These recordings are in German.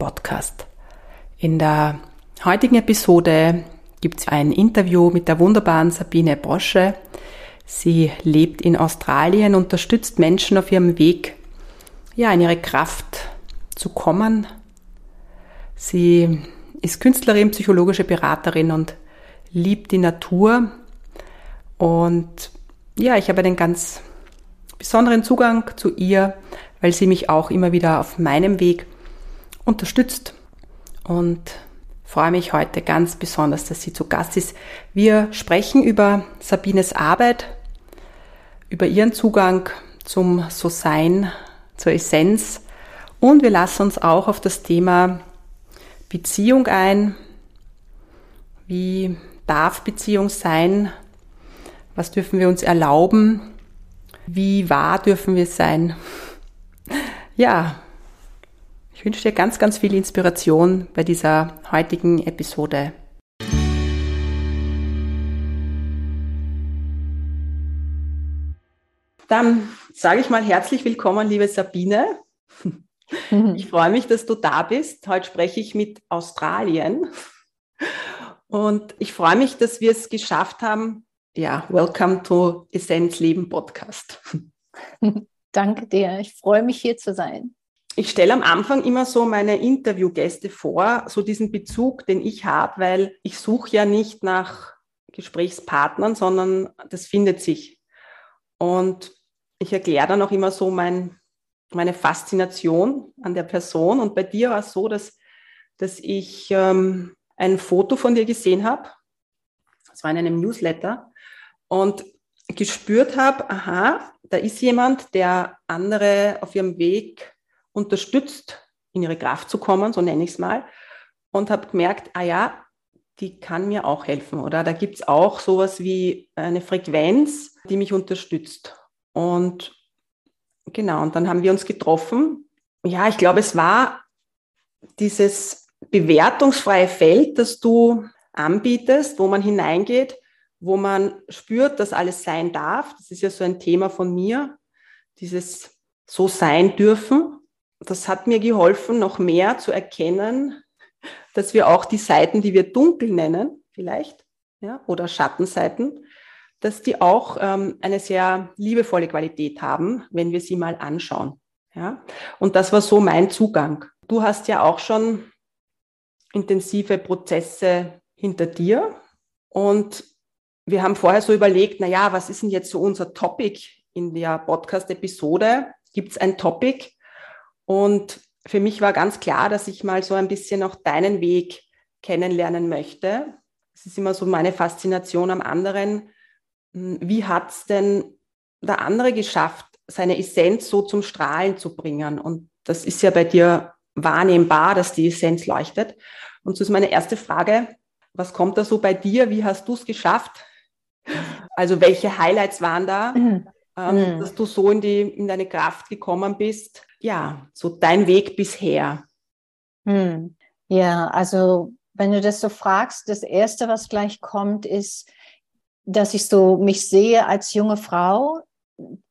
Podcast. In der heutigen Episode gibt es ein Interview mit der wunderbaren Sabine Brosche. Sie lebt in Australien, unterstützt Menschen auf ihrem Weg, ja, in ihre Kraft zu kommen. Sie ist Künstlerin, psychologische Beraterin und liebt die Natur. Und ja, ich habe einen ganz besonderen Zugang zu ihr, weil sie mich auch immer wieder auf meinem Weg unterstützt und freue mich heute ganz besonders, dass sie zu Gast ist. Wir sprechen über Sabines Arbeit, über ihren Zugang zum So-Sein, zur Essenz und wir lassen uns auch auf das Thema Beziehung ein. Wie darf Beziehung sein? Was dürfen wir uns erlauben? Wie wahr dürfen wir sein? Ja, ich wünsche dir ganz, ganz viel Inspiration bei dieser heutigen Episode. Dann sage ich mal herzlich willkommen, liebe Sabine. Ich freue mich, dass du da bist. Heute spreche ich mit Australien. Und ich freue mich, dass wir es geschafft haben. Ja, welcome to Essenz Leben Podcast. Danke dir. Ich freue mich, hier zu sein ich stelle am Anfang immer so meine Interviewgäste vor, so diesen Bezug, den ich habe, weil ich suche ja nicht nach Gesprächspartnern, sondern das findet sich. Und ich erkläre dann auch immer so mein, meine Faszination an der Person. Und bei dir war es so, dass, dass ich ähm, ein Foto von dir gesehen habe. Das war in einem Newsletter. Und gespürt habe, aha, da ist jemand, der andere auf ihrem Weg unterstützt, in ihre Kraft zu kommen, so nenne ich es mal, und habe gemerkt, ah ja, die kann mir auch helfen. Oder da gibt es auch sowas wie eine Frequenz, die mich unterstützt. Und genau, und dann haben wir uns getroffen. Ja, ich glaube, es war dieses bewertungsfreie Feld, das du anbietest, wo man hineingeht, wo man spürt, dass alles sein darf. Das ist ja so ein Thema von mir, dieses so sein dürfen das hat mir geholfen, noch mehr zu erkennen, dass wir auch die Seiten, die wir dunkel nennen, vielleicht, ja, oder Schattenseiten, dass die auch ähm, eine sehr liebevolle Qualität haben, wenn wir sie mal anschauen. Ja? Und das war so mein Zugang. Du hast ja auch schon intensive Prozesse hinter dir und wir haben vorher so überlegt, na ja, was ist denn jetzt so unser Topic in der Podcast-Episode? Gibt es ein Topic? Und für mich war ganz klar, dass ich mal so ein bisschen auch deinen Weg kennenlernen möchte. Es ist immer so meine Faszination am anderen. Hm, wie hat es denn der andere geschafft, seine Essenz so zum Strahlen zu bringen? Und das ist ja bei dir wahrnehmbar, dass die Essenz leuchtet. Und so ist meine erste Frage, was kommt da so bei dir? Wie hast du es geschafft? Also welche Highlights waren da, mhm. Ähm, mhm. dass du so in, die, in deine Kraft gekommen bist? Ja, so dein Weg bisher? Hm. Ja, also wenn du das so fragst, das Erste, was gleich kommt, ist, dass ich so mich sehe als junge Frau,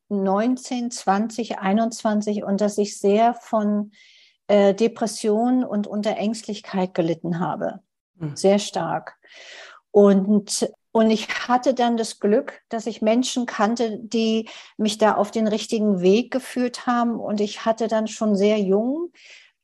19, 20, 21 und dass ich sehr von äh, Depression und unter Ängstlichkeit gelitten habe. Hm. Sehr stark. Und und ich hatte dann das Glück, dass ich Menschen kannte, die mich da auf den richtigen Weg geführt haben. Und ich hatte dann schon sehr jung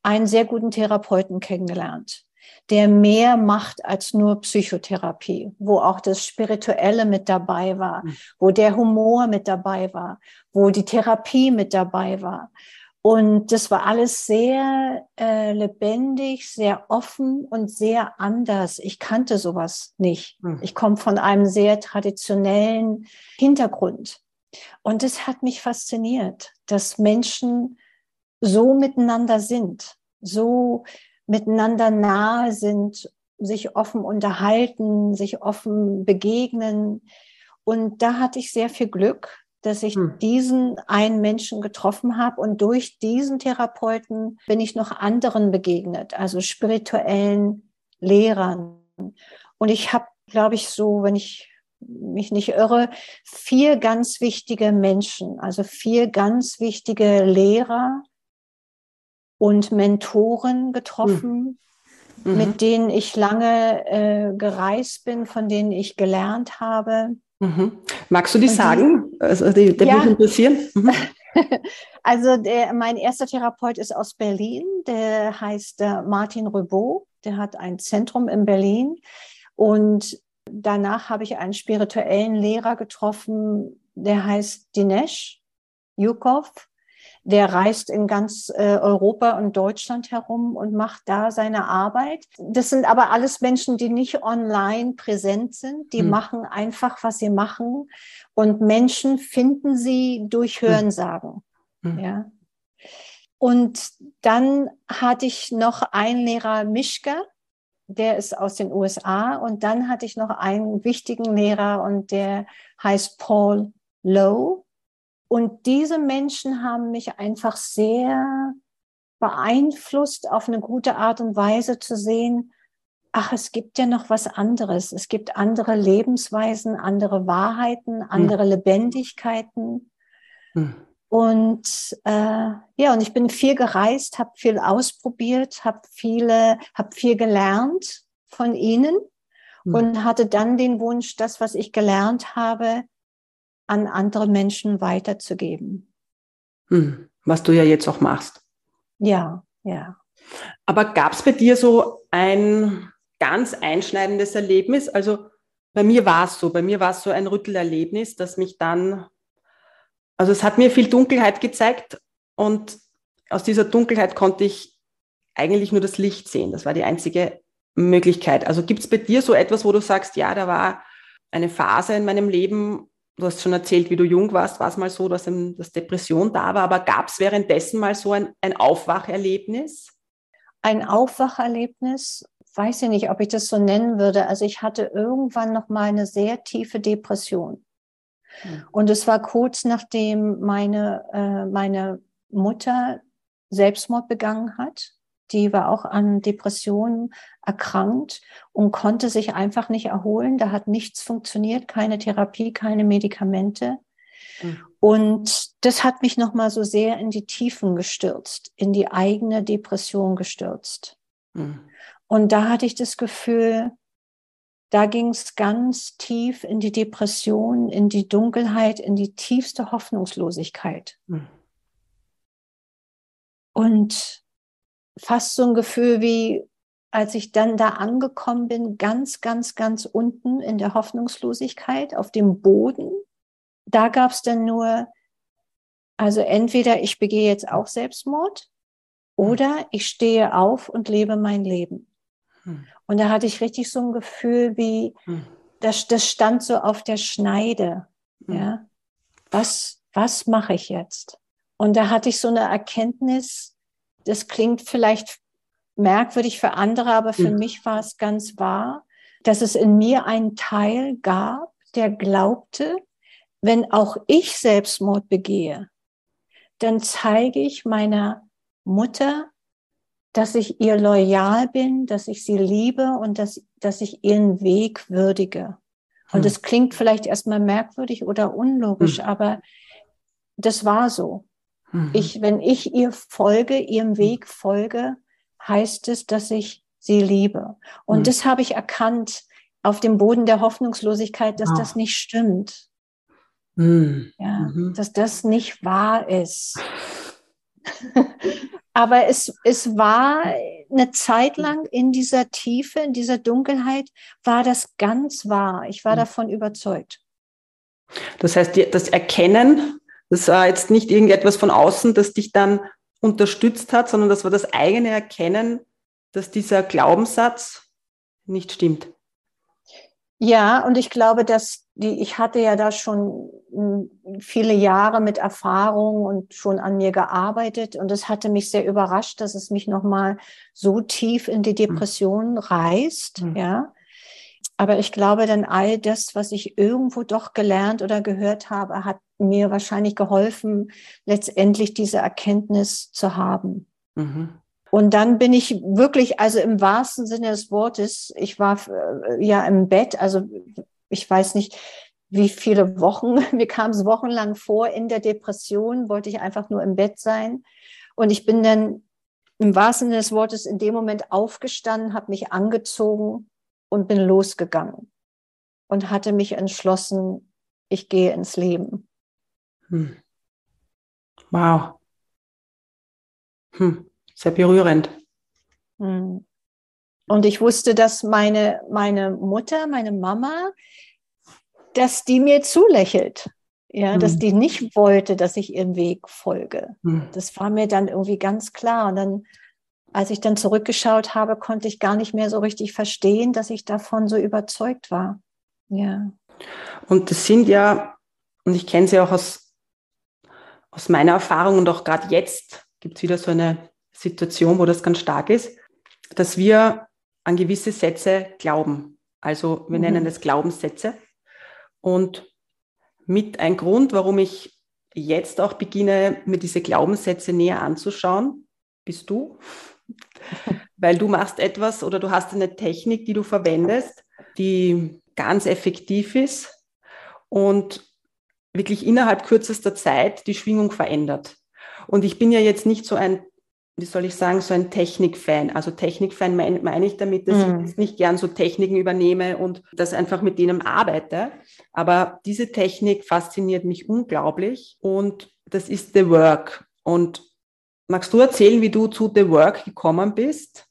einen sehr guten Therapeuten kennengelernt, der mehr macht als nur Psychotherapie, wo auch das Spirituelle mit dabei war, mhm. wo der Humor mit dabei war, wo die Therapie mit dabei war. Und das war alles sehr äh, lebendig, sehr offen und sehr anders. Ich kannte sowas nicht. Mhm. Ich komme von einem sehr traditionellen Hintergrund. Und es hat mich fasziniert, dass Menschen so miteinander sind, so miteinander nahe sind, sich offen unterhalten, sich offen begegnen. Und da hatte ich sehr viel Glück, dass ich hm. diesen einen Menschen getroffen habe und durch diesen Therapeuten bin ich noch anderen begegnet, also spirituellen Lehrern. Und ich habe, glaube ich, so, wenn ich mich nicht irre, vier ganz wichtige Menschen, also vier ganz wichtige Lehrer und Mentoren getroffen, mhm. mhm. mit denen ich lange äh, gereist bin, von denen ich gelernt habe. Mhm. Magst du die sagen? Also die, der ja. mich interessieren. Mhm. also der, mein erster Therapeut ist aus Berlin, der heißt äh, Martin Röbeau, der hat ein Zentrum in Berlin und Danach habe ich einen spirituellen Lehrer getroffen, der heißt Dinesh Yukov. Der reist in ganz äh, Europa und Deutschland herum und macht da seine Arbeit. Das sind aber alles Menschen, die nicht online präsent sind. Die hm. machen einfach, was sie machen. Und Menschen finden sie durch hm. Hörensagen. Hm. Ja. Und dann hatte ich noch einen Lehrer, Mischka, der ist aus den USA. Und dann hatte ich noch einen wichtigen Lehrer und der heißt Paul Lowe. Und diese Menschen haben mich einfach sehr beeinflusst, auf eine gute Art und Weise zu sehen, ach, es gibt ja noch was anderes. Es gibt andere Lebensweisen, andere Wahrheiten, hm. andere hm. Lebendigkeiten. Hm. Und äh, ja, und ich bin viel gereist, habe viel ausprobiert, habe viele, habe viel gelernt von ihnen mhm. und hatte dann den Wunsch, das, was ich gelernt habe, an andere Menschen weiterzugeben. Mhm. Was du ja jetzt auch machst. Ja, ja. Aber gab es bei dir so ein ganz einschneidendes Erlebnis? Also bei mir war es so, bei mir war es so ein Rüttelerlebnis, das mich dann also es hat mir viel Dunkelheit gezeigt und aus dieser Dunkelheit konnte ich eigentlich nur das Licht sehen. Das war die einzige Möglichkeit. Also gibt es bei dir so etwas, wo du sagst, ja, da war eine Phase in meinem Leben, du hast schon erzählt, wie du jung warst, war es mal so, dass, dass Depression da war, aber gab es währenddessen mal so ein, ein Aufwacherlebnis? Ein Aufwacherlebnis, weiß ich nicht, ob ich das so nennen würde. Also ich hatte irgendwann noch mal eine sehr tiefe Depression. Und es war kurz nachdem meine, äh, meine Mutter Selbstmord begangen hat. Die war auch an Depressionen erkrankt und konnte sich einfach nicht erholen. Da hat nichts funktioniert, keine Therapie, keine Medikamente. Mhm. Und das hat mich nochmal so sehr in die Tiefen gestürzt, in die eigene Depression gestürzt. Mhm. Und da hatte ich das Gefühl, da ging es ganz tief in die Depression, in die Dunkelheit, in die tiefste Hoffnungslosigkeit. Hm. Und fast so ein Gefühl wie, als ich dann da angekommen bin, ganz, ganz, ganz unten in der Hoffnungslosigkeit, auf dem Boden, da gab es dann nur, also entweder ich begehe jetzt auch Selbstmord oder ich stehe auf und lebe mein Leben. Hm. Und da hatte ich richtig so ein Gefühl wie, hm. das, das stand so auf der Schneide. Hm. Ja, was, was mache ich jetzt? Und da hatte ich so eine Erkenntnis, das klingt vielleicht merkwürdig für andere, aber für hm. mich war es ganz wahr, dass es in mir einen Teil gab, der glaubte, wenn auch ich Selbstmord begehe, dann zeige ich meiner Mutter dass ich ihr loyal bin, dass ich sie liebe und dass, dass ich ihren Weg würdige. Und das hm. klingt vielleicht erstmal merkwürdig oder unlogisch, hm. aber das war so. Mhm. Ich, wenn ich ihr folge, ihrem hm. Weg folge, heißt es, dass ich sie liebe. Und mhm. das habe ich erkannt auf dem Boden der Hoffnungslosigkeit, dass oh. das nicht stimmt. Mhm. Ja, dass das nicht wahr ist. aber es, es war eine Zeit lang in dieser Tiefe, in dieser Dunkelheit, war das ganz wahr. Ich war mhm. davon überzeugt. Das heißt, das Erkennen, das war jetzt nicht irgendetwas von außen, das dich dann unterstützt hat, sondern das war das eigene Erkennen, dass dieser Glaubenssatz nicht stimmt. Ja, und ich glaube, dass die, ich hatte ja da schon hm, viele Jahre mit Erfahrung und schon an mir gearbeitet und es hatte mich sehr überrascht, dass es mich nochmal so tief in die hm. Depression reißt, mhm. ja. Aber ich glaube, dann all das, was ich irgendwo doch gelernt oder gehört habe, hat mir wahrscheinlich geholfen, letztendlich diese Erkenntnis zu haben. Mhm. Und dann bin ich wirklich, also im wahrsten Sinne des Wortes, ich war äh, ja im Bett, also ich weiß nicht, wie viele Wochen, mir kam es wochenlang vor, in der Depression wollte ich einfach nur im Bett sein. Und ich bin dann im wahrsten Sinne des Wortes in dem Moment aufgestanden, habe mich angezogen und bin losgegangen und hatte mich entschlossen, ich gehe ins Leben. Hm. Wow. Hm sehr berührend. Hm. Und ich wusste, dass meine, meine Mutter, meine Mama, dass die mir zulächelt. Ja, dass hm. die nicht wollte, dass ich ihrem Weg folge. Mhm. Das war mir dann irgendwie ganz klar. Und dann, als ich dann zurückgeschaut habe, konnte ich gar nicht mehr so richtig verstehen, dass ich davon so überzeugt war. Ja. Und das sind ja, und ich kenne sie auch aus, aus meiner Erfahrung und auch gerade jetzt gibt es wieder so eine Situation, wo das ganz stark ist, dass wir an gewisse Sätze glauben. Also wir mhm. nennen das Glaubenssätze. Und mit ein Grund, warum ich jetzt auch beginne, mir diese Glaubenssätze näher anzuschauen, bist du. Weil du machst etwas oder du hast eine Technik, die du verwendest, die ganz effektiv ist und wirklich innerhalb kürzester Zeit die Schwingung verändert. Und ich bin ja jetzt nicht so ein wie soll ich sagen, so ein Technikfan. Also Technikfan meine mein ich damit, dass mm. ich nicht gern so Techniken übernehme und das einfach mit denen arbeite. Aber diese Technik fasziniert mich unglaublich und das ist The Work. Und magst du erzählen, wie du zu The Work gekommen bist?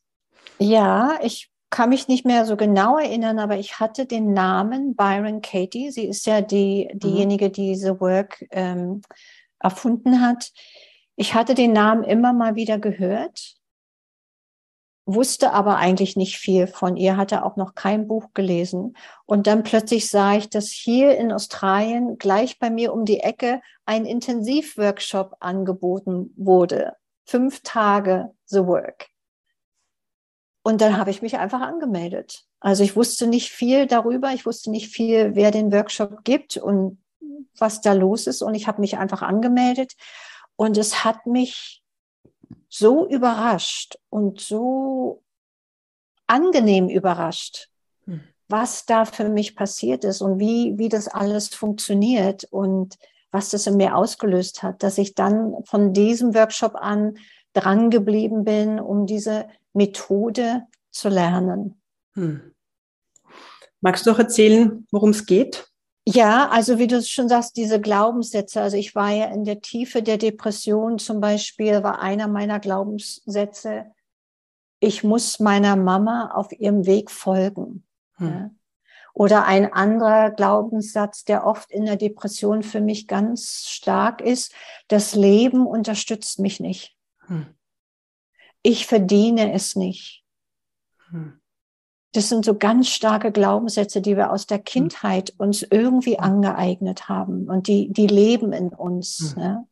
Ja, ich kann mich nicht mehr so genau erinnern, aber ich hatte den Namen Byron Katie. Sie ist ja die, mhm. diejenige, die The Work ähm, erfunden hat. Ich hatte den Namen immer mal wieder gehört, wusste aber eigentlich nicht viel von ihr, hatte auch noch kein Buch gelesen. Und dann plötzlich sah ich, dass hier in Australien gleich bei mir um die Ecke ein Intensivworkshop angeboten wurde. Fünf Tage The Work. Und dann habe ich mich einfach angemeldet. Also ich wusste nicht viel darüber, ich wusste nicht viel, wer den Workshop gibt und was da los ist. Und ich habe mich einfach angemeldet und es hat mich so überrascht und so angenehm überrascht, hm. was da für mich passiert ist und wie, wie das alles funktioniert und was das in mir ausgelöst hat, dass ich dann von diesem Workshop an dran geblieben bin, um diese Methode zu lernen. Hm. Magst du auch erzählen, worum es geht? Ja, also wie du schon sagst, diese Glaubenssätze. Also ich war ja in der Tiefe der Depression zum Beispiel, war einer meiner Glaubenssätze, ich muss meiner Mama auf ihrem Weg folgen. Hm. Oder ein anderer Glaubenssatz, der oft in der Depression für mich ganz stark ist, das Leben unterstützt mich nicht. Hm. Ich verdiene es nicht. Hm. Das sind so ganz starke Glaubenssätze, die wir aus der hm. Kindheit uns irgendwie angeeignet haben und die, die leben in uns. Mhm. Ne?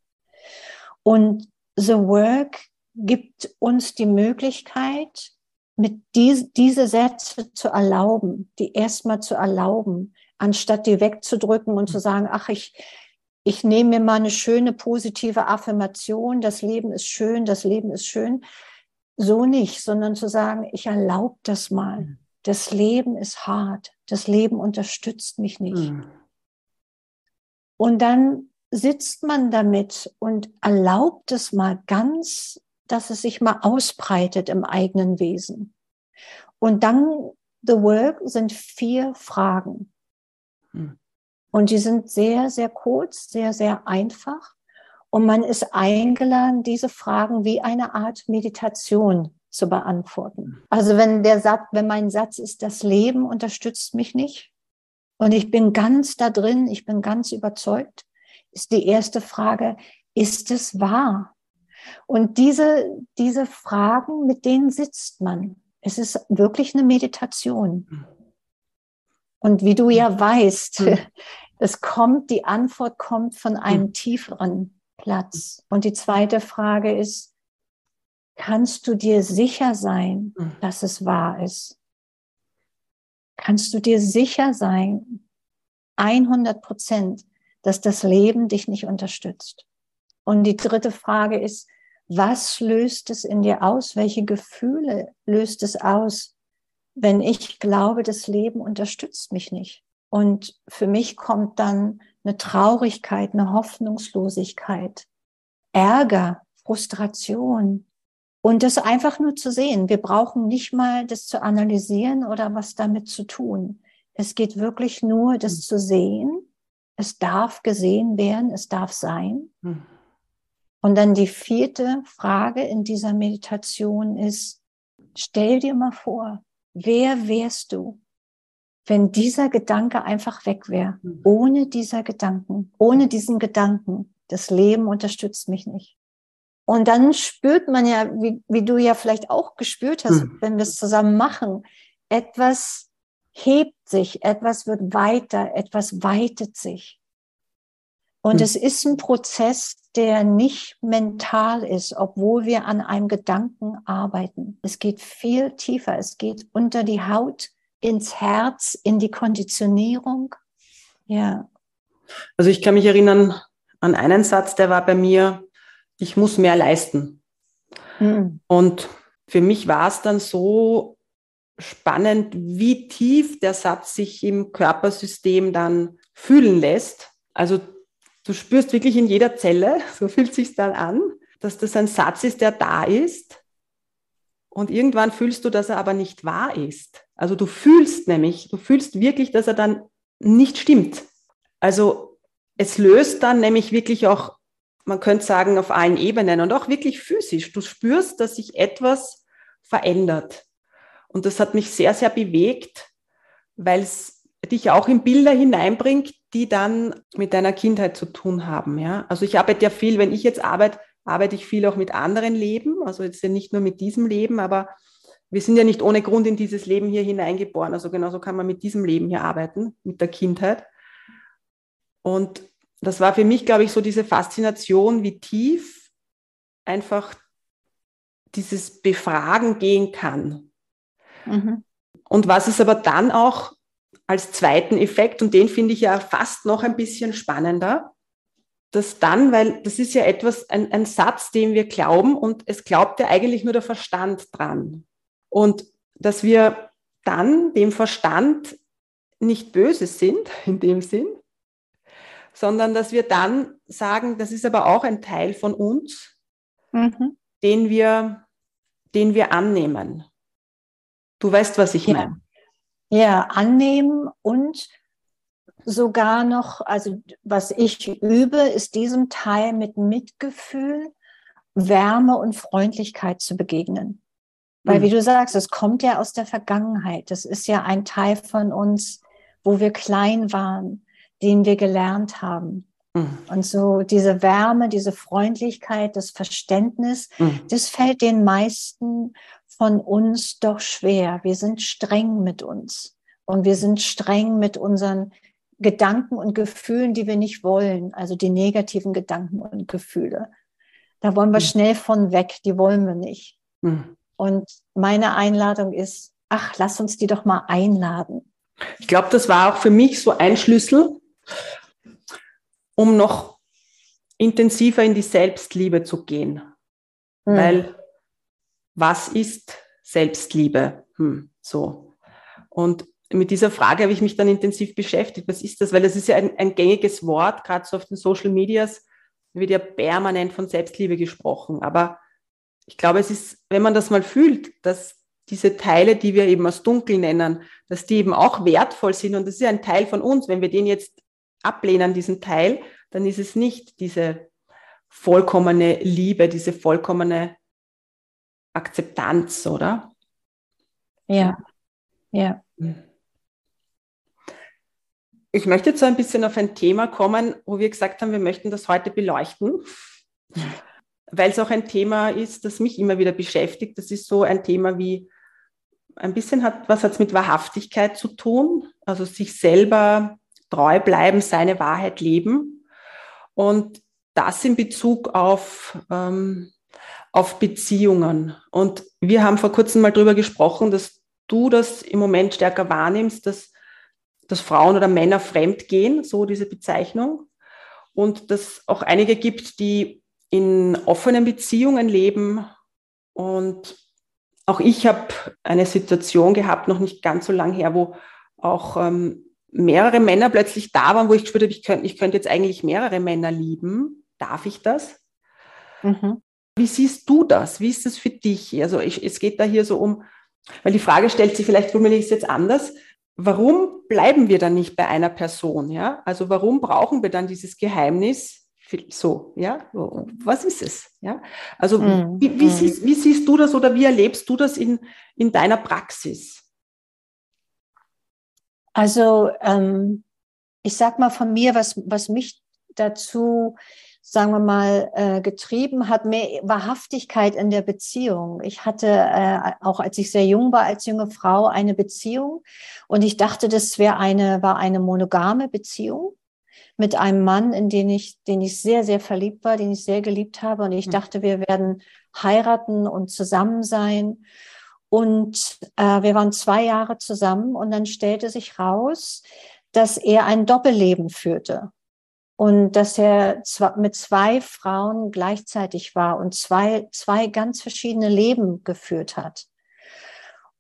Und The Work gibt uns die Möglichkeit, mit dies, diese Sätze zu erlauben, die erstmal zu erlauben, anstatt die wegzudrücken und zu hm. sagen, ach, ich, ich nehme mir mal eine schöne positive Affirmation, das Leben ist schön, das Leben ist schön. So nicht, sondern zu sagen, ich erlaube das mal. Hm das Leben ist hart, das Leben unterstützt mich nicht. Mhm. Und dann sitzt man damit und erlaubt es mal ganz, dass es sich mal ausbreitet im eigenen Wesen. Und dann, The Work sind vier Fragen. Mhm. Und die sind sehr, sehr kurz, sehr, sehr einfach. Und man ist eingeladen, diese Fragen wie eine Art Meditation zu beantworten. Also wenn der Satz, wenn mein Satz ist, das Leben unterstützt mich nicht und ich bin ganz da drin, ich bin ganz überzeugt, ist die erste Frage, ist es wahr? Und diese, diese Fragen, mit denen sitzt man. Es ist wirklich eine Meditation. Und wie du ja weißt, hm. es kommt, die Antwort kommt von einem hm. tieferen Platz. Und die zweite Frage ist, kannst du dir sicher sein, hm. dass es wahr ist? Kannst du dir sicher sein, 100 Prozent, dass das Leben dich nicht unterstützt? Und die dritte Frage ist, was löst es in dir aus? Welche Gefühle löst es aus, wenn ich glaube, das Leben unterstützt mich nicht? Und für mich kommt dann eine Traurigkeit, eine Hoffnungslosigkeit, Ärger, Frustration. Und das einfach nur zu sehen. Wir brauchen nicht mal das zu analysieren oder was damit zu tun. Es geht wirklich nur, das hm. zu sehen. Es darf gesehen werden, es darf sein. Hm. Und dann die vierte Frage in dieser Meditation ist, stell dir mal vor, wer wärst du, wenn dieser Gedanke einfach weg wäre, mhm. ohne dieser Gedanken, ohne diesen Gedanken, das Leben unterstützt mich nicht. Und dann spürt man ja, wie, wie du ja vielleicht auch gespürt hast, mhm. wenn wir es zusammen machen, etwas hebt sich, etwas wird weiter, etwas weitet sich. Und mhm. es ist ein Prozess, der nicht mental ist, obwohl wir an einem Gedanken arbeiten. Es geht viel tiefer. Es geht unter die Haut, ins Herz, in die Konditionierung. Ja. Also ich kann mich erinnern an einen Satz, der war bei mir, ich muss mehr leisten. Mhm. Und für mich war es dann so spannend, wie tief der Satz sich im Körpersystem dann fühlen lässt. Also Du spürst wirklich in jeder Zelle, so fühlt sich dann an, dass das ein Satz ist, der da ist. Und irgendwann fühlst du, dass er aber nicht wahr ist. Also du fühlst nämlich, du fühlst wirklich, dass er dann nicht stimmt. Also es löst dann nämlich wirklich auch, man könnte sagen, auf allen Ebenen und auch wirklich physisch. Du spürst, dass sich etwas verändert. Und das hat mich sehr, sehr bewegt, weil es dich auch in Bilder hineinbringt, die dann mit deiner Kindheit zu tun haben. Ja? Also ich arbeite ja viel, wenn ich jetzt arbeite, arbeite ich viel auch mit anderen Leben, also jetzt ja nicht nur mit diesem Leben, aber wir sind ja nicht ohne Grund in dieses Leben hier hineingeboren. Also genauso kann man mit diesem Leben hier arbeiten, mit der Kindheit. Und das war für mich, glaube ich, so diese Faszination, wie tief einfach dieses Befragen gehen kann. Mhm. Und was es aber dann auch als zweiten Effekt, und den finde ich ja fast noch ein bisschen spannender, dass dann, weil das ist ja etwas, ein, ein Satz, dem wir glauben und es glaubt ja eigentlich nur der Verstand dran. Und dass wir dann dem Verstand nicht böse sind in dem Sinn, sondern dass wir dann sagen, das ist aber auch ein Teil von uns, mhm. den, wir, den wir annehmen. Du weißt, was ich ja. meine. Ja, annehmen und sogar noch, also was ich übe, ist diesem Teil mit Mitgefühl, Wärme und Freundlichkeit zu begegnen. Weil, mhm. wie du sagst, es kommt ja aus der Vergangenheit. Das ist ja ein Teil von uns, wo wir klein waren, den wir gelernt haben. Mhm. Und so diese Wärme, diese Freundlichkeit, das Verständnis, mhm. das fällt den meisten von uns doch schwer. Wir sind streng mit uns und wir sind streng mit unseren Gedanken und Gefühlen, die wir nicht wollen, also die negativen Gedanken und Gefühle. Da wollen wir mhm. schnell von weg, die wollen wir nicht. Mhm. Und meine Einladung ist, ach, lass uns die doch mal einladen. Ich glaube, das war auch für mich so ein Schlüssel, um noch intensiver in die Selbstliebe zu gehen. Mhm. Weil was ist Selbstliebe? Hm, so. Und mit dieser Frage habe ich mich dann intensiv beschäftigt. Was ist das? Weil das ist ja ein, ein gängiges Wort, gerade so auf den Social Medias wird ja permanent von Selbstliebe gesprochen. Aber ich glaube, es ist, wenn man das mal fühlt, dass diese Teile, die wir eben als dunkel nennen, dass die eben auch wertvoll sind und das ist ja ein Teil von uns. Wenn wir den jetzt ablehnen, diesen Teil, dann ist es nicht diese vollkommene Liebe, diese vollkommene Akzeptanz, oder? Ja, ja. Ich möchte jetzt so ein bisschen auf ein Thema kommen, wo wir gesagt haben, wir möchten das heute beleuchten, weil es auch ein Thema ist, das mich immer wieder beschäftigt. Das ist so ein Thema wie ein bisschen hat, was hat es mit Wahrhaftigkeit zu tun? Also sich selber treu bleiben, seine Wahrheit leben. Und das in Bezug auf, ähm, auf Beziehungen. Und wir haben vor kurzem mal darüber gesprochen, dass du das im Moment stärker wahrnimmst, dass, dass Frauen oder Männer fremd gehen, so diese Bezeichnung. Und dass auch einige gibt, die in offenen Beziehungen leben. Und auch ich habe eine Situation gehabt, noch nicht ganz so lange her, wo auch ähm, mehrere Männer plötzlich da waren, wo ich gespürt habe, ich könnte, ich könnte jetzt eigentlich mehrere Männer lieben. Darf ich das? Mhm. Wie siehst du das? Wie ist das für dich? Also ich, es geht da hier so um, weil die Frage stellt sich vielleicht, formuliere ich es jetzt anders. Warum bleiben wir dann nicht bei einer Person? Ja, also warum brauchen wir dann dieses Geheimnis? So, ja, was ist es? Ja, also mm, wie, wie, mm. siehst, wie siehst du das oder wie erlebst du das in, in deiner Praxis? Also ähm, ich sag mal von mir, was, was mich dazu, sagen wir mal, äh, getrieben hat, mehr Wahrhaftigkeit in der Beziehung. Ich hatte äh, auch, als ich sehr jung war, als junge Frau, eine Beziehung und ich dachte, das wäre eine, war eine monogame Beziehung mit einem Mann, in den ich, den ich sehr, sehr verliebt war, den ich sehr geliebt habe und ich hm. dachte, wir werden heiraten und zusammen sein. Und äh, wir waren zwei Jahre zusammen und dann stellte sich raus, dass er ein Doppelleben führte und dass er mit zwei Frauen gleichzeitig war und zwei, zwei ganz verschiedene Leben geführt hat.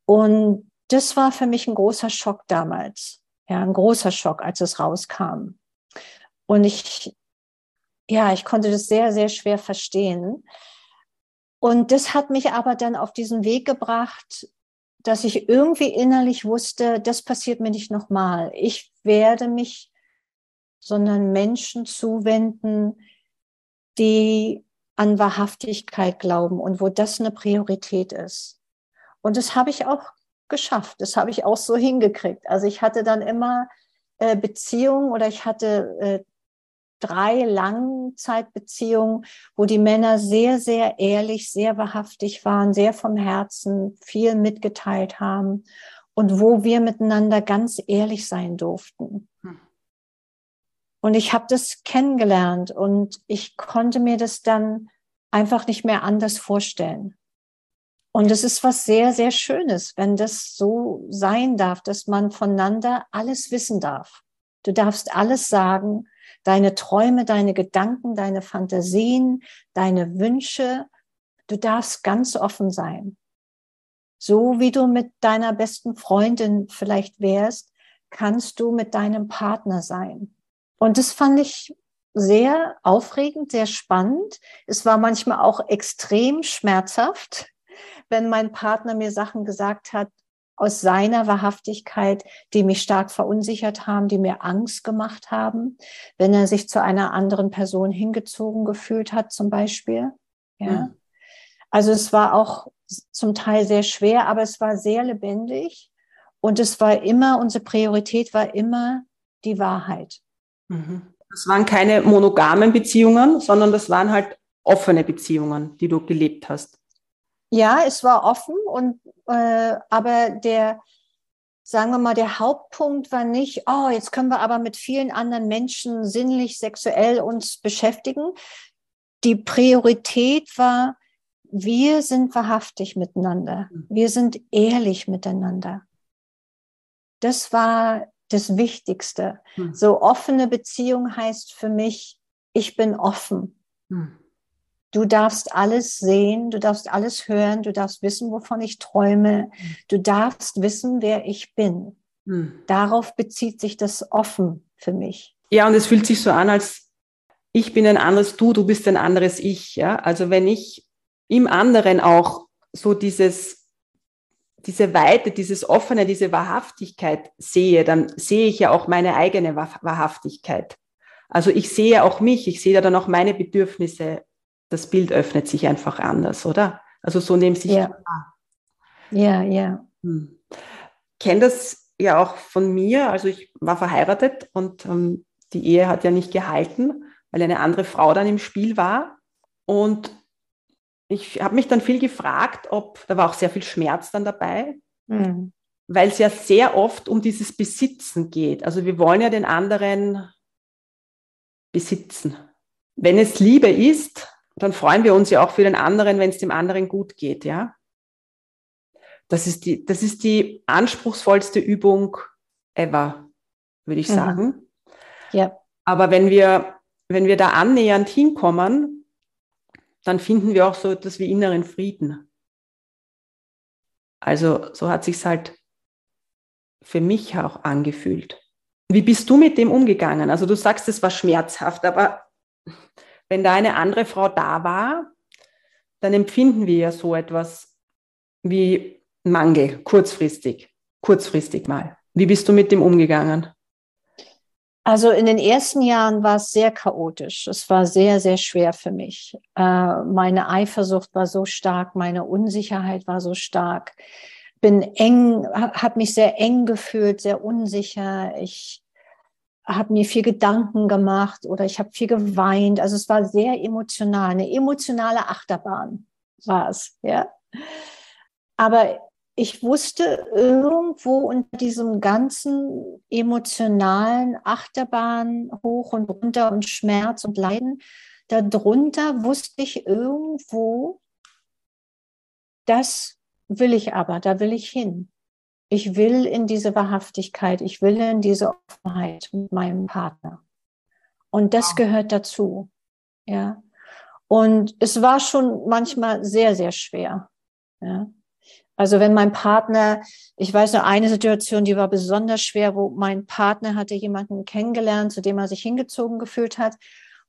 Und das war für mich ein großer Schock damals. Ja, ein großer Schock, als es rauskam. Und ich, ja, ich konnte das sehr, sehr schwer verstehen. Und das hat mich aber dann auf diesen Weg gebracht, dass ich irgendwie innerlich wusste, das passiert mir nicht nochmal. Ich werde mich sondern Menschen zuwenden, die an Wahrhaftigkeit glauben und wo das eine Priorität ist. Und das habe ich auch geschafft. Das habe ich auch so hingekriegt. Also ich hatte dann immer äh, Beziehungen oder ich hatte äh, drei Langzeitbeziehungen, wo die Männer sehr, sehr ehrlich, sehr wahrhaftig waren, sehr vom Herzen viel mitgeteilt haben und wo wir miteinander ganz ehrlich sein durften. Hm. Und ich habe das kennengelernt und ich konnte mir das dann einfach nicht mehr anders vorstellen. Und es ist was sehr, sehr Schönes, wenn das so sein darf, dass man voneinander alles wissen darf. Du darfst alles sagen deine Träume, deine Gedanken, deine Fantasien, deine Wünsche. Du darfst ganz offen sein. So wie du mit deiner besten Freundin vielleicht wärst, kannst du mit deinem Partner sein. Und das fand ich sehr aufregend, sehr spannend. Es war manchmal auch extrem schmerzhaft, wenn mein Partner mir Sachen gesagt hat, aus seiner Wahrhaftigkeit, die mich stark verunsichert haben, die mir Angst gemacht haben, wenn er sich zu einer anderen Person hingezogen gefühlt hat, zum Beispiel. Ja. Mhm. Also es war auch zum Teil sehr schwer, aber es war sehr lebendig und es war immer, unsere Priorität war immer die Wahrheit. Mhm. Das waren keine monogamen Beziehungen, sondern das waren halt offene Beziehungen, die du gelebt hast. Ja, es war offen und äh, aber der, sagen wir mal, der Hauptpunkt war nicht, oh, jetzt können wir aber mit vielen anderen Menschen sinnlich, sexuell uns beschäftigen. Die Priorität war, wir sind wahrhaftig miteinander. Mhm. Wir sind ehrlich miteinander. Das war das Wichtigste. Hm. So offene Beziehung heißt für mich, ich bin offen. Hm. Du darfst alles sehen, du darfst alles hören, du darfst wissen, wovon ich träume, du darfst wissen, wer ich bin. Hm. Darauf bezieht sich das offen für mich. Ja, und es fühlt sich so an, als ich bin ein anderes Du, du bist ein anderes Ich. Ja? Also wenn ich im anderen auch so dieses, diese Weite, dieses Offene, diese Wahrhaftigkeit sehe, dann sehe ich ja auch meine eigene Wahrhaftigkeit. Also ich sehe auch mich, ich sehe dann auch meine Bedürfnisse. Das Bild öffnet sich einfach anders, oder? Also so nehmen sich. Ja, ja. ja. Hm. Kenne das ja auch von mir. Also ich war verheiratet und ähm, die Ehe hat ja nicht gehalten, weil eine andere Frau dann im Spiel war. Und ich habe mich dann viel gefragt, ob, da war auch sehr viel Schmerz dann dabei, mhm. weil es ja sehr oft um dieses Besitzen geht. Also wir wollen ja den anderen besitzen. Wenn es Liebe ist, dann freuen wir uns ja auch für den anderen, wenn es dem anderen gut geht, ja. Das ist die, das ist die anspruchsvollste Übung ever, würde ich mhm. sagen. Ja. Aber wenn wir, wenn wir da annähernd hinkommen, dann finden wir auch so etwas wie inneren Frieden. Also so hat sich halt für mich auch angefühlt. Wie bist du mit dem umgegangen? Also du sagst, es war schmerzhaft, aber wenn da eine andere Frau da war, dann empfinden wir ja so etwas wie Mangel, kurzfristig, kurzfristig mal. Wie bist du mit dem umgegangen? Also in den ersten Jahren war es sehr chaotisch. Es war sehr, sehr schwer für mich. Äh, meine Eifersucht war so stark, meine Unsicherheit war so stark. Bin eng, habe mich sehr eng gefühlt, sehr unsicher. Ich habe mir viel Gedanken gemacht oder ich habe viel geweint. Also es war sehr emotional, eine emotionale Achterbahn war es, ja. Aber ich wusste irgendwo unter diesem ganzen emotionalen Achterbahn hoch und runter und Schmerz und Leiden, darunter wusste ich irgendwo, das will ich aber, da will ich hin. Ich will in diese Wahrhaftigkeit, ich will in diese Offenheit mit meinem Partner. Und das gehört dazu. Ja. Und es war schon manchmal sehr, sehr schwer. Ja. Also wenn mein Partner, ich weiß noch eine Situation, die war besonders schwer, wo mein Partner hatte jemanden kennengelernt, zu dem er sich hingezogen gefühlt hat.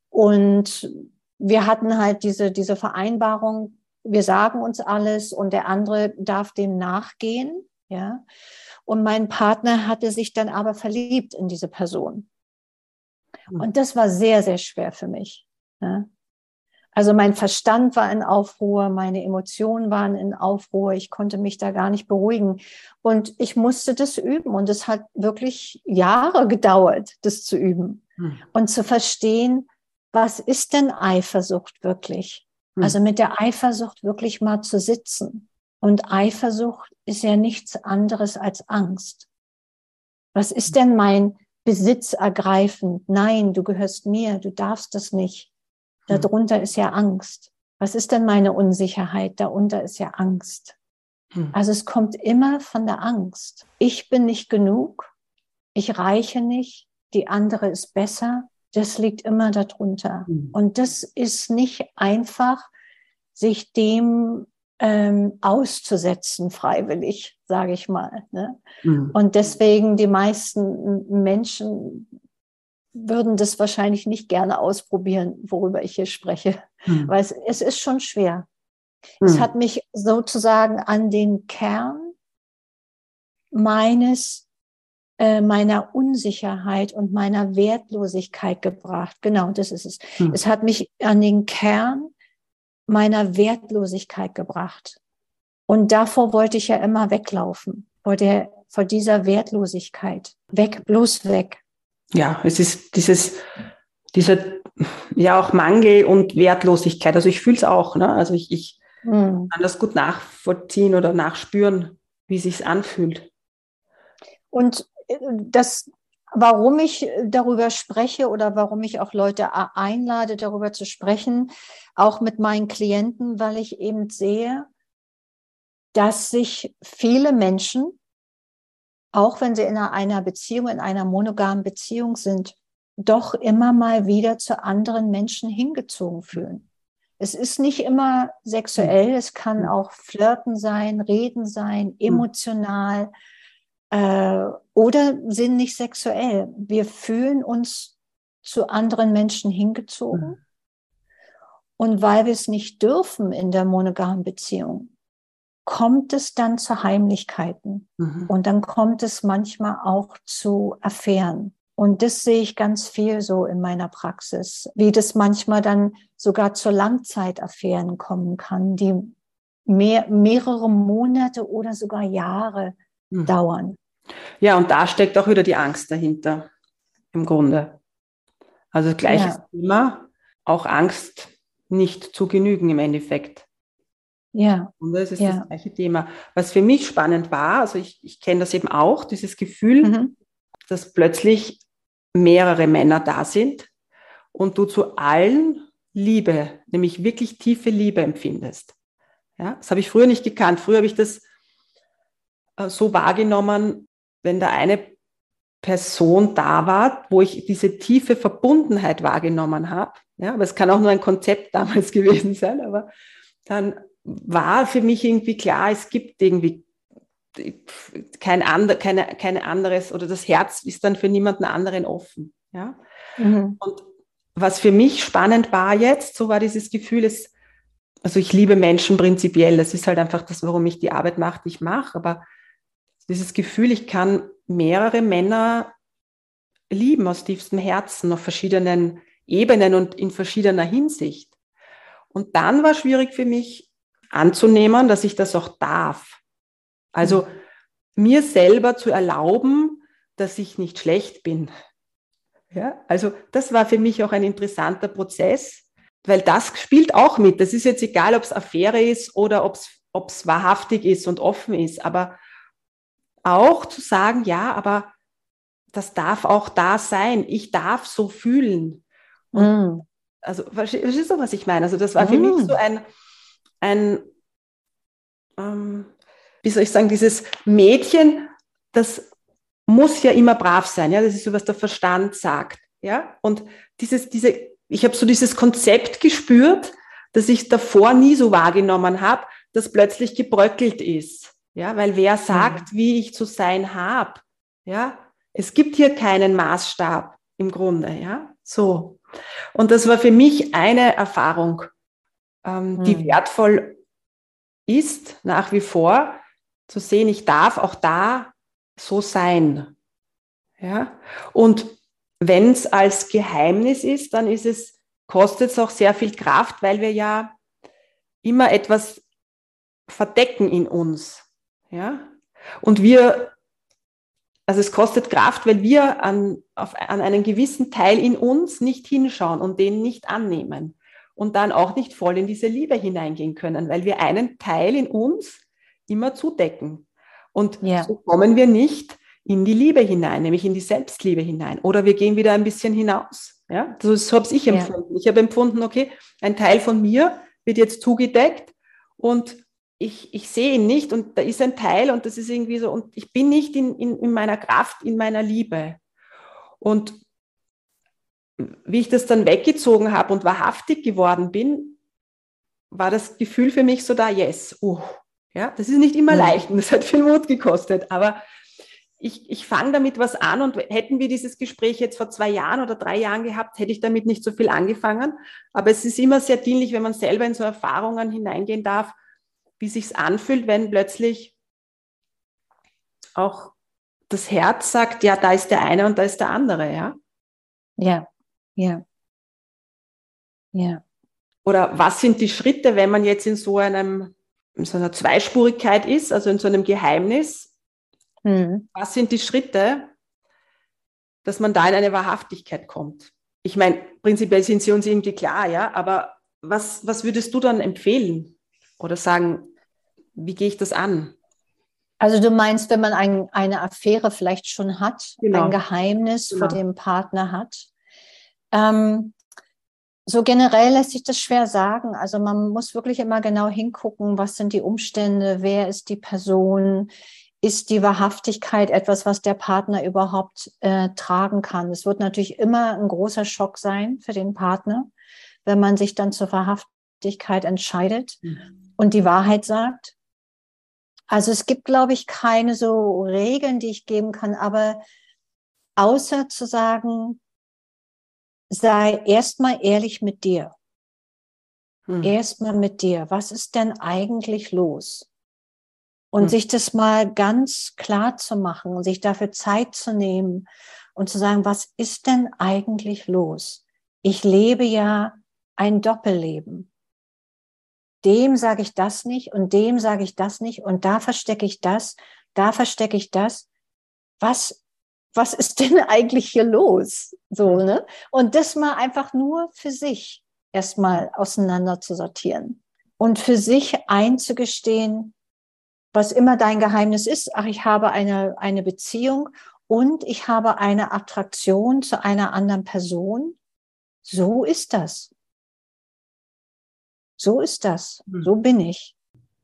Und wir hatten halt diese, diese Vereinbarung, wir sagen uns alles und der andere darf dem nachgehen, ja. Und mein Partner hatte sich dann aber verliebt in diese Person. Hm. Und das war sehr, sehr schwer für mich. Ja? Also mein Verstand war in Aufruhr, meine Emotionen waren in Aufruhr, ich konnte mich da gar nicht beruhigen. Und ich musste das üben und es hat wirklich Jahre gedauert, das zu üben hm. und zu verstehen, was ist denn Eifersucht wirklich? Hm. Also mit der Eifersucht wirklich mal zu sitzen. Und Eifersucht ist ja nichts anderes als Angst. Was ist denn mein Besitz ergreifend? Nein, du gehörst mir, du darfst das nicht. Hm. Darunter ist ja Angst. Was ist denn meine Unsicherheit? Darunter ist ja Angst. Hm. Also es kommt immer von der Angst. Ich bin nicht genug. Ich reiche nicht. Die andere ist besser. Das liegt immer darunter. Hm. Und das ist nicht einfach, sich dem ähm, auszusetzen, freiwillig, sage ich mal. Ne? Mhm. Und deswegen die meisten Menschen würden das wahrscheinlich nicht gerne ausprobieren, worüber ich hier spreche, hm. weil es, es, ist schon schwer. Hm. Es hat mich sozusagen an den Kern meines äh, meiner Unsicherheit und meiner Wertlosigkeit gebracht. Genau, das ist es. Hm. Es hat mich an den Kern meiner Wertlosigkeit gebracht. Und davor wollte ich ja immer weglaufen, vor der, vor dieser Wertlosigkeit. Weg, bloß weg ja, es ist dieses, dieser, ja auch Mangel und Wertlosigkeit. Also ich fühle es auch, ne? Also ich, ich mhm. kann das gut nachvollziehen oder nachspüren, wie sich anfühlt. Und äh, das, warum ich darüber spreche oder warum ich auch Leute einlade, darüber zu sprechen, auch mit meinen Klienten, weil ich eben sehe, dass sich viele Menschen auch wenn sie in einer Beziehung, in einer monogamen Beziehung sind, doch immer mal wieder zu anderen Menschen hingezogen fühlen. Es ist nicht immer sexuell, es kann auch Flirten sein, Reden sein, emotional äh, oder sind nicht sexuell. Wir fühlen uns zu anderen Menschen hingezogen. Und weil wir es nicht dürfen in der monogamen Beziehung, kommt es dann zu Heimlichkeiten mhm. und dann kommt es manchmal auch zu Affären. Und das sehe ich ganz viel so in meiner Praxis, wie das manchmal dann sogar zu Langzeitaffären kommen kann, die mehr, mehrere Monate oder sogar Jahre hm. dauern. Ja, und da steckt auch wieder die Angst dahinter, im Grunde. Also gleiches ja. Thema, auch Angst nicht zu genügen im Endeffekt. Ja. Und das ist ja. das gleiche Thema. Was für mich spannend war, also ich, ich kenne das eben auch, dieses Gefühl, mhm. dass plötzlich mehrere Männer da sind und du zu allen Liebe, nämlich wirklich tiefe Liebe empfindest. Ja, das habe ich früher nicht gekannt. Früher habe ich das äh, so wahrgenommen, wenn da eine Person da war, wo ich diese tiefe Verbundenheit wahrgenommen habe. Ja, aber es kann auch nur ein Konzept damals gewesen sein, aber dann war für mich irgendwie klar, es gibt irgendwie kein, andre, keine, keine anderes oder das Herz ist dann für niemanden anderen offen. Ja? Mhm. Und was für mich spannend war jetzt, so war dieses Gefühl, es, also ich liebe Menschen prinzipiell, das ist halt einfach das, warum ich die Arbeit mache, die ich mache, aber dieses Gefühl, ich kann mehrere Männer lieben aus tiefstem Herzen auf verschiedenen Ebenen und in verschiedener Hinsicht. Und dann war schwierig für mich anzunehmen, dass ich das auch darf. Also mhm. mir selber zu erlauben, dass ich nicht schlecht bin. Ja, also das war für mich auch ein interessanter Prozess, weil das spielt auch mit. Das ist jetzt egal, ob es Affäre ist oder ob es wahrhaftig ist und offen ist. Aber auch zu sagen, ja, aber das darf auch da sein. Ich darf so fühlen. Mm. Also, verstehst du, was ich meine? Also, das war für mm. mich so ein, ein ähm, wie soll ich sagen, dieses Mädchen, das muss ja immer brav sein. Ja, das ist so, was der Verstand sagt. Ja, und dieses, diese, ich habe so dieses Konzept gespürt, das ich davor nie so wahrgenommen habe, das plötzlich gebröckelt ist. Ja, weil wer sagt, mhm. wie ich zu sein habe? Ja, es gibt hier keinen Maßstab im Grunde. Ja, so. Und das war für mich eine Erfahrung, ähm, mhm. die wertvoll ist nach wie vor, zu sehen, ich darf auch da so sein. Ja, und wenn es als Geheimnis ist, dann ist es, kostet es auch sehr viel Kraft, weil wir ja immer etwas verdecken in uns. Ja? Und wir, also es kostet Kraft, weil wir an, auf, an einen gewissen Teil in uns nicht hinschauen und den nicht annehmen und dann auch nicht voll in diese Liebe hineingehen können, weil wir einen Teil in uns immer zudecken. Und ja. so kommen wir nicht in die Liebe hinein, nämlich in die Selbstliebe hinein. Oder wir gehen wieder ein bisschen hinaus. Ja, so, habe ich empfunden. Ja. Ich habe empfunden, okay, ein Teil von mir wird jetzt zugedeckt und ich, ich sehe ihn nicht und da ist ein Teil und das ist irgendwie so, und ich bin nicht in, in, in meiner Kraft, in meiner Liebe. Und wie ich das dann weggezogen habe und wahrhaftig geworden bin, war das Gefühl für mich so da, yes, uh, ja, das ist nicht immer mhm. leicht und das hat viel Mut gekostet, aber ich, ich fange damit was an und hätten wir dieses Gespräch jetzt vor zwei Jahren oder drei Jahren gehabt, hätte ich damit nicht so viel angefangen. Aber es ist immer sehr dienlich, wenn man selber in so Erfahrungen hineingehen darf, wie sich's anfühlt, wenn plötzlich auch das Herz sagt, ja, da ist der eine und da ist der andere, ja? Ja, ja. Ja. Oder was sind die Schritte, wenn man jetzt in so einem, in so einer Zweispurigkeit ist, also in so einem Geheimnis? Mhm. Was sind die Schritte, dass man da in eine Wahrhaftigkeit kommt? Ich meine, prinzipiell sind sie uns irgendwie klar, ja, aber was, was würdest du dann empfehlen? Oder sagen, wie gehe ich das an? Also du meinst, wenn man ein, eine Affäre vielleicht schon hat, genau. ein Geheimnis genau. vor dem Partner hat. Ähm, so generell lässt sich das schwer sagen. Also man muss wirklich immer genau hingucken, was sind die Umstände, wer ist die Person, ist die Wahrhaftigkeit etwas, was der Partner überhaupt äh, tragen kann. Es wird natürlich immer ein großer Schock sein für den Partner, wenn man sich dann zur Wahrhaftigkeit entscheidet mhm. und die Wahrheit sagt. Also es gibt, glaube ich, keine so Regeln, die ich geben kann, aber außer zu sagen, sei erstmal ehrlich mit dir. Hm. Erstmal mit dir. Was ist denn eigentlich los? Und hm. sich das mal ganz klar zu machen sich dafür Zeit zu nehmen und zu sagen, was ist denn eigentlich los? Ich lebe ja ein Doppelleben. Dem sage ich das nicht und dem sage ich das nicht und da verstecke ich das, da verstecke ich das. Was, was ist denn eigentlich hier los? So, ne? Und das mal einfach nur für sich erstmal auseinander zu sortieren und für sich einzugestehen, was immer dein Geheimnis ist. Ach, ich habe eine, eine Beziehung und ich habe eine Attraktion zu einer anderen Person. So ist das. So ist das. Hm. So bin ich.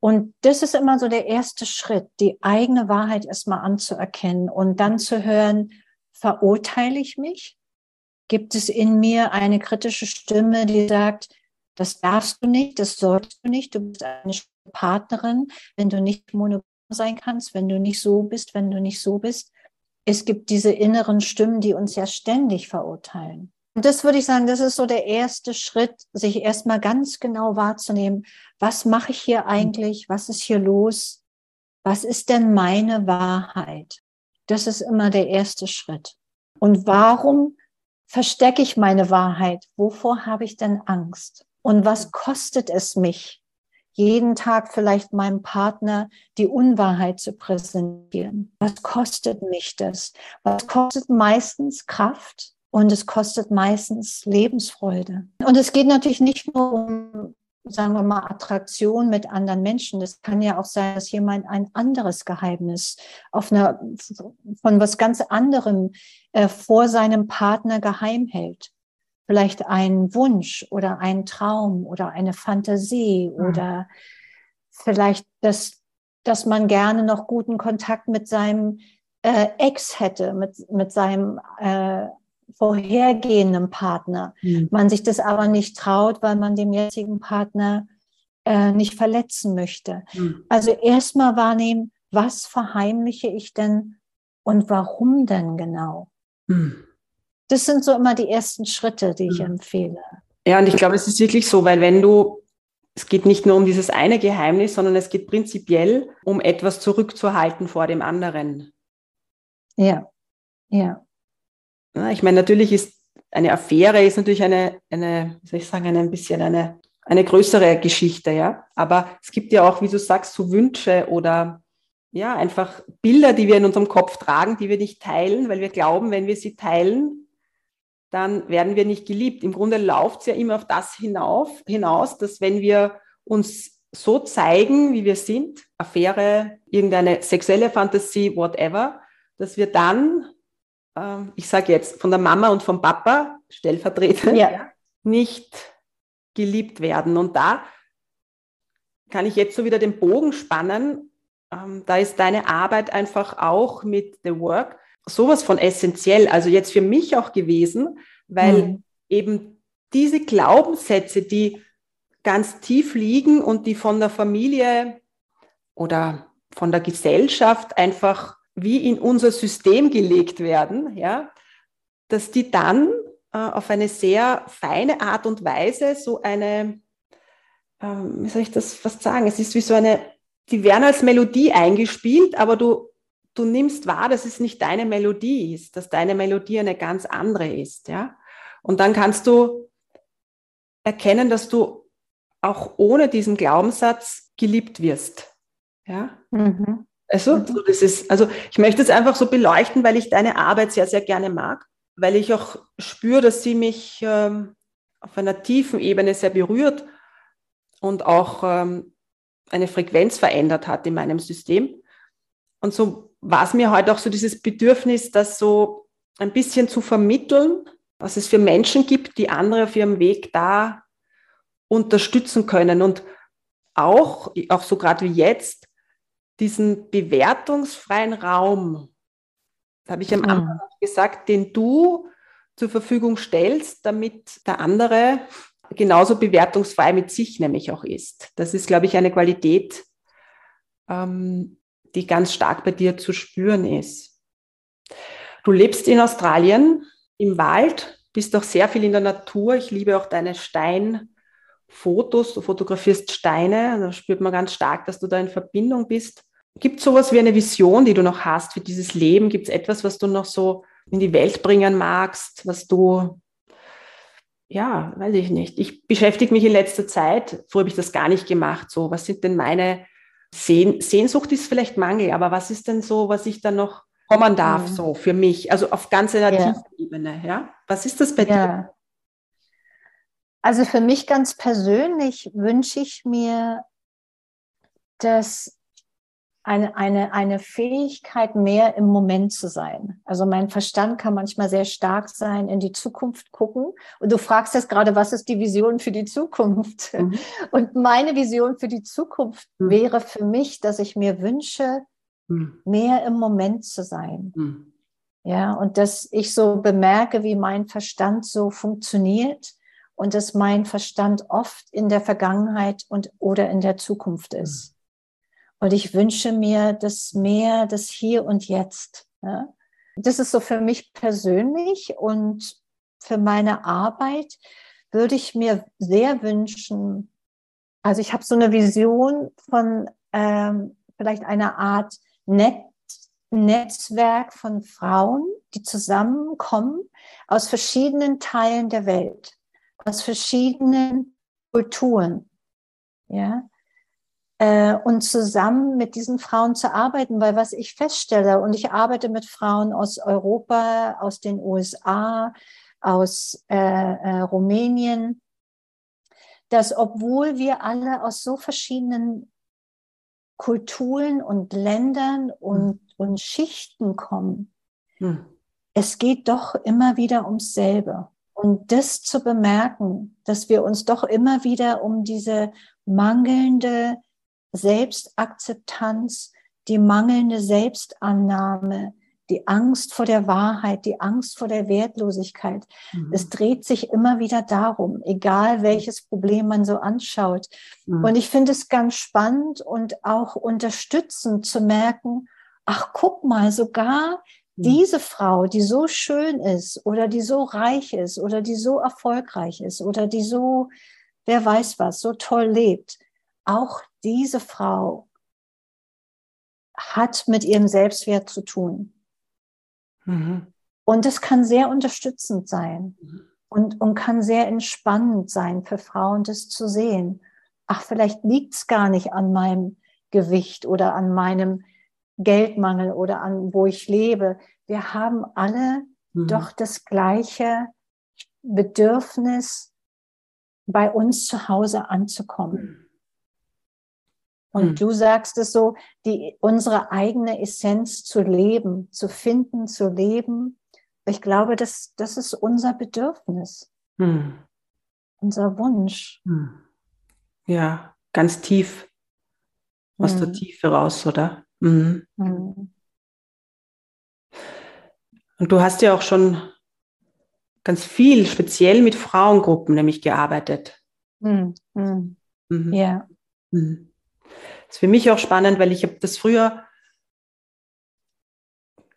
Und das ist immer so der erste Schritt, die eigene Wahrheit erstmal anzuerkennen und dann zu hören, verurteile ich mich? Gibt es in mir eine kritische Stimme, die sagt, das darfst du nicht, das sollst du nicht, du bist eine Partnerin, wenn du nicht monogam sein kannst, wenn du nicht so bist, wenn du nicht so bist. Es gibt diese inneren Stimmen, die uns ja ständig verurteilen. Und das würde ich sagen, das ist so der erste Schritt, sich erstmal ganz genau wahrzunehmen, was mache ich hier eigentlich, was ist hier los, was ist denn meine Wahrheit? Das ist immer der erste Schritt. Und warum verstecke ich meine Wahrheit? Wovor habe ich denn Angst? Und was kostet es mich, jeden Tag vielleicht meinem Partner die Unwahrheit zu präsentieren? Was kostet mich das? Was kostet meistens Kraft? Und es kostet meistens Lebensfreude. Und es geht natürlich nicht nur um, sagen wir mal, Attraktion mit anderen Menschen. Das kann ja auch sein, dass jemand ein anderes Geheimnis auf einer, von was ganz anderem äh, vor seinem Partner geheim hält vielleicht einen Wunsch oder einen Traum oder eine Fantasie mhm. oder vielleicht, dass, dass man gerne noch guten Kontakt mit seinem äh, Ex hätte, mit, mit seinem äh, vorhergehenden Partner. Mhm. Man sich das aber nicht traut, weil man dem jetzigen Partner äh, nicht verletzen möchte. Mhm. Also erstmal wahrnehmen, was verheimliche ich denn und warum denn genau? Mhm das sind so immer die ersten Schritte, die ich mhm. empfehle. Ja, und ich glaube, es ist wirklich so, weil wenn du, es geht nicht nur um dieses eine Geheimnis, sondern es geht prinzipiell um etwas zurückzuhalten vor dem anderen. Ja, ja. Ja ich meine, natürlich ist eine Affäre ist natürlich eine, eine, wie soll ich sagen, ein bisschen eine, eine größere Geschichte, ja. Aber es gibt ja auch, wie du sagst, so Wünsche oder ja, einfach Bilder, die wir in unserem Kopf tragen, die wir nicht teilen, weil wir glauben, wenn wir sie teilen, dann werden wir nicht geliebt. Im Grunde läuft es ja immer auf das hinauf, hinaus, dass wenn wir uns so zeigen, wie wir sind, Affäre, irgendeine sexuelle Fantasie, whatever, dass wir dann, äh, ich sage jetzt, von der Mama und vom Papa stellvertretend, ja. nicht geliebt werden. Und da kann ich jetzt so wieder den Bogen spannen. Ähm, da ist deine Arbeit einfach auch mit The Work sowas von essentiell, also jetzt für mich auch gewesen, weil mhm. eben diese Glaubenssätze, die ganz tief liegen und die von der Familie oder von der Gesellschaft einfach wie in unser System gelegt werden, ja, dass die dann äh, auf eine sehr feine Art und Weise so eine, äh, wie soll ich das fast sagen, es ist wie so eine, die werden als Melodie eingespielt, aber du du nimmst wahr, dass es nicht deine Melodie ist, dass deine Melodie eine ganz andere ist, ja. Und dann kannst du erkennen, dass du auch ohne diesen Glaubenssatz geliebt wirst, ja. Mhm. Also, mhm. das ist, also ich möchte es einfach so beleuchten, weil ich deine Arbeit sehr, sehr gerne mag, weil ich auch spüre, dass sie mich ähm, auf einer tiefen Ebene sehr berührt und auch ähm, eine Frequenz verändert hat in meinem System. Und so war es mir heute halt auch so dieses Bedürfnis, das so ein bisschen zu vermitteln, was es für Menschen gibt, die andere auf ihrem Weg da unterstützen können und auch, auch so gerade wie jetzt, diesen bewertungsfreien Raum, habe ich am Anfang gesagt, den du zur Verfügung stellst, damit der andere genauso bewertungsfrei mit sich nämlich auch ist. Das ist, glaube ich, eine Qualität, ähm, die ganz stark bei dir zu spüren ist. Du lebst in Australien im Wald, bist auch sehr viel in der Natur. Ich liebe auch deine Steinfotos. Du fotografierst Steine. Da spürt man ganz stark, dass du da in Verbindung bist. Gibt es sowas wie eine Vision, die du noch hast für dieses Leben? Gibt es etwas, was du noch so in die Welt bringen magst, was du, ja, weiß ich nicht. Ich beschäftige mich in letzter Zeit, so habe ich das gar nicht gemacht, so, was sind denn meine Sehn Sehnsucht ist vielleicht Mangel, aber was ist denn so, was ich dann noch kommen darf, mhm. so für mich, also auf ganz einer ja. tiefen Ebene, ja? Was ist das bei ja. dir? Also für mich ganz persönlich wünsche ich mir, dass eine, eine, eine Fähigkeit, mehr im Moment zu sein. Also mein Verstand kann manchmal sehr stark sein, in die Zukunft gucken. Und du fragst jetzt gerade, was ist die Vision für die Zukunft? Mhm. Und meine Vision für die Zukunft mhm. wäre für mich, dass ich mir wünsche, mhm. mehr im Moment zu sein. Mhm. Ja, und dass ich so bemerke, wie mein Verstand so funktioniert und dass mein Verstand oft in der Vergangenheit und oder in der Zukunft ist. Und ich wünsche mir das mehr, das Hier und Jetzt. Ja. Das ist so für mich persönlich und für meine Arbeit würde ich mir sehr wünschen, also ich habe so eine Vision von ähm, vielleicht einer Art Net Netzwerk von Frauen, die zusammenkommen aus verschiedenen Teilen der Welt, aus verschiedenen Kulturen, ja, äh, und zusammen mit diesen Frauen zu arbeiten, weil was ich feststelle, und ich arbeite mit Frauen aus Europa, aus den USA, aus äh, äh, Rumänien, dass obwohl wir alle aus so verschiedenen Kulturen und Ländern und, hm. und Schichten kommen, hm. es geht doch immer wieder ums selbe. Und das zu bemerken, dass wir uns doch immer wieder um diese mangelnde Selbstakzeptanz, die mangelnde Selbstannahme, die Angst vor der Wahrheit, die Angst vor der Wertlosigkeit. Mhm. Es dreht sich immer wieder darum, egal welches Problem man so anschaut. Mhm. Und ich finde es ganz spannend und auch unterstützend zu merken, ach guck mal, sogar mhm. diese Frau, die so schön ist oder die so reich ist oder die so erfolgreich ist oder die so, wer weiß was, so toll lebt, auch diese Frau hat mit ihrem Selbstwert zu tun. Mhm. Und es kann sehr unterstützend sein mhm. und, und kann sehr entspannend sein für Frauen, das zu sehen. Ach, vielleicht liegt es gar nicht an meinem Gewicht oder an meinem Geldmangel oder an wo ich lebe. Wir haben alle mhm. doch das gleiche Bedürfnis, bei uns zu Hause anzukommen. Mhm. Und hm. du sagst es so, die, unsere eigene Essenz zu leben, zu finden, zu leben. Ich glaube, das, das ist unser Bedürfnis, hm. unser Wunsch. Hm. Ja, ganz tief, aus der hm. Tiefe raus, oder? Mhm. Hm. Und du hast ja auch schon ganz viel speziell mit Frauengruppen nämlich gearbeitet. Mhm. Mhm. Ja. Mhm. Ist für mich auch spannend, weil ich habe das früher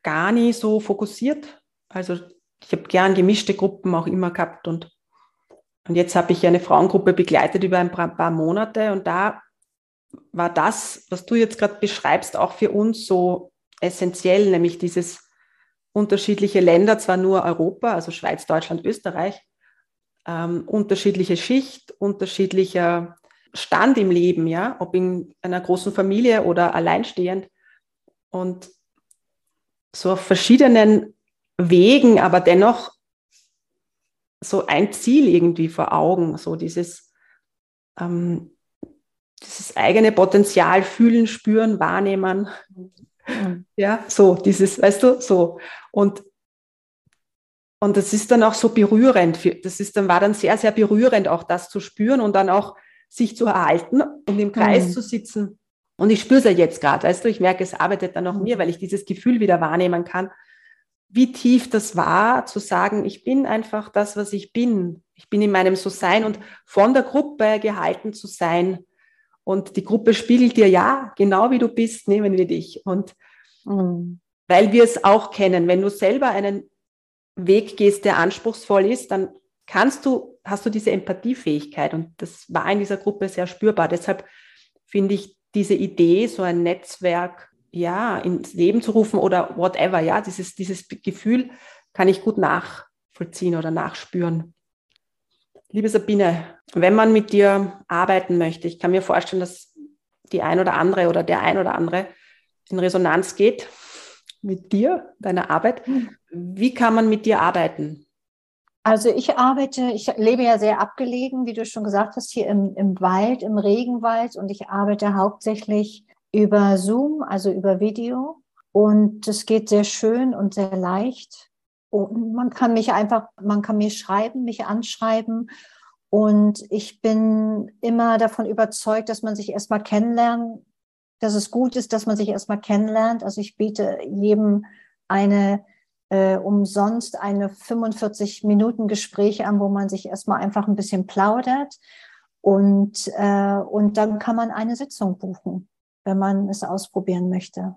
gar nie so fokussiert. Also ich habe gern gemischte Gruppen auch immer gehabt und, und jetzt habe ich eine Frauengruppe begleitet über ein paar, paar Monate und da war das, was du jetzt gerade beschreibst, auch für uns so essentiell, nämlich dieses unterschiedliche Länder, zwar nur Europa, also Schweiz, Deutschland, Österreich, ähm, unterschiedliche Schicht, unterschiedlicher Stand im Leben, ja, ob in einer großen Familie oder alleinstehend. Und so auf verschiedenen Wegen, aber dennoch so ein Ziel irgendwie vor Augen, so dieses, ähm, dieses eigene Potenzial fühlen, spüren, wahrnehmen. Mhm. Ja, so, dieses, weißt du, so. Und, und das ist dann auch so berührend. Das ist dann, war dann sehr, sehr berührend, auch das zu spüren und dann auch sich zu erhalten und im Kreis mhm. zu sitzen. Und ich spüre es ja jetzt gerade, weißt du, ich merke, es arbeitet dann noch mir, weil ich dieses Gefühl wieder wahrnehmen kann, wie tief das war, zu sagen, ich bin einfach das, was ich bin. Ich bin in meinem So-Sein und von der Gruppe gehalten zu sein. Und die Gruppe spiegelt dir, ja, genau wie du bist, nehmen wir dich. Und mhm. weil wir es auch kennen, wenn du selber einen Weg gehst, der anspruchsvoll ist, dann kannst du, hast du diese Empathiefähigkeit und das war in dieser Gruppe sehr spürbar. Deshalb finde ich diese Idee, so ein Netzwerk ja, ins Leben zu rufen oder whatever, ja, dieses, dieses Gefühl, kann ich gut nachvollziehen oder nachspüren. Liebe Sabine, wenn man mit dir arbeiten möchte, ich kann mir vorstellen, dass die ein oder andere oder der ein oder andere in Resonanz geht mit dir, deiner Arbeit. Hm. Wie kann man mit dir arbeiten? Also ich arbeite, ich lebe ja sehr abgelegen, wie du schon gesagt hast, hier im, im Wald, im Regenwald und ich arbeite hauptsächlich über Zoom, also über Video. Und es geht sehr schön und sehr leicht. Und man kann mich einfach, man kann mir schreiben, mich anschreiben. Und ich bin immer davon überzeugt, dass man sich erstmal kennenlernen, dass es gut ist, dass man sich erstmal kennenlernt. Also ich biete jedem eine äh, umsonst eine 45 Minuten Gespräch an, wo man sich erstmal einfach ein bisschen plaudert und, äh, und dann kann man eine Sitzung buchen, wenn man es ausprobieren möchte.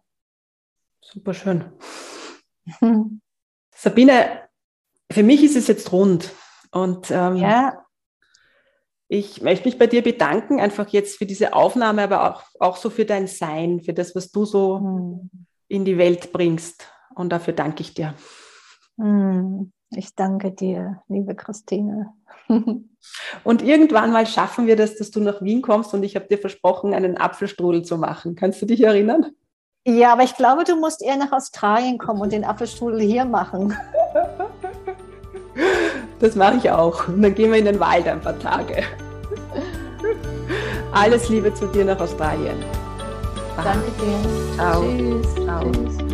Super schön. Sabine, für mich ist es jetzt rund und ähm, ja. ich möchte mich bei dir bedanken, einfach jetzt für diese Aufnahme, aber auch, auch so für dein Sein, für das, was du so hm. in die Welt bringst. Und dafür danke ich dir. Hm, ich danke dir, liebe Christine. Und irgendwann mal schaffen wir das, dass du nach Wien kommst und ich habe dir versprochen, einen Apfelstrudel zu machen. Kannst du dich erinnern? Ja, aber ich glaube, du musst eher nach Australien kommen und den Apfelstrudel hier machen. Das mache ich auch. Und dann gehen wir in den Wald ein paar Tage. Alles Liebe zu dir nach Australien. Danke dir. Ciao. Tschüss. Ciao. Tschüss.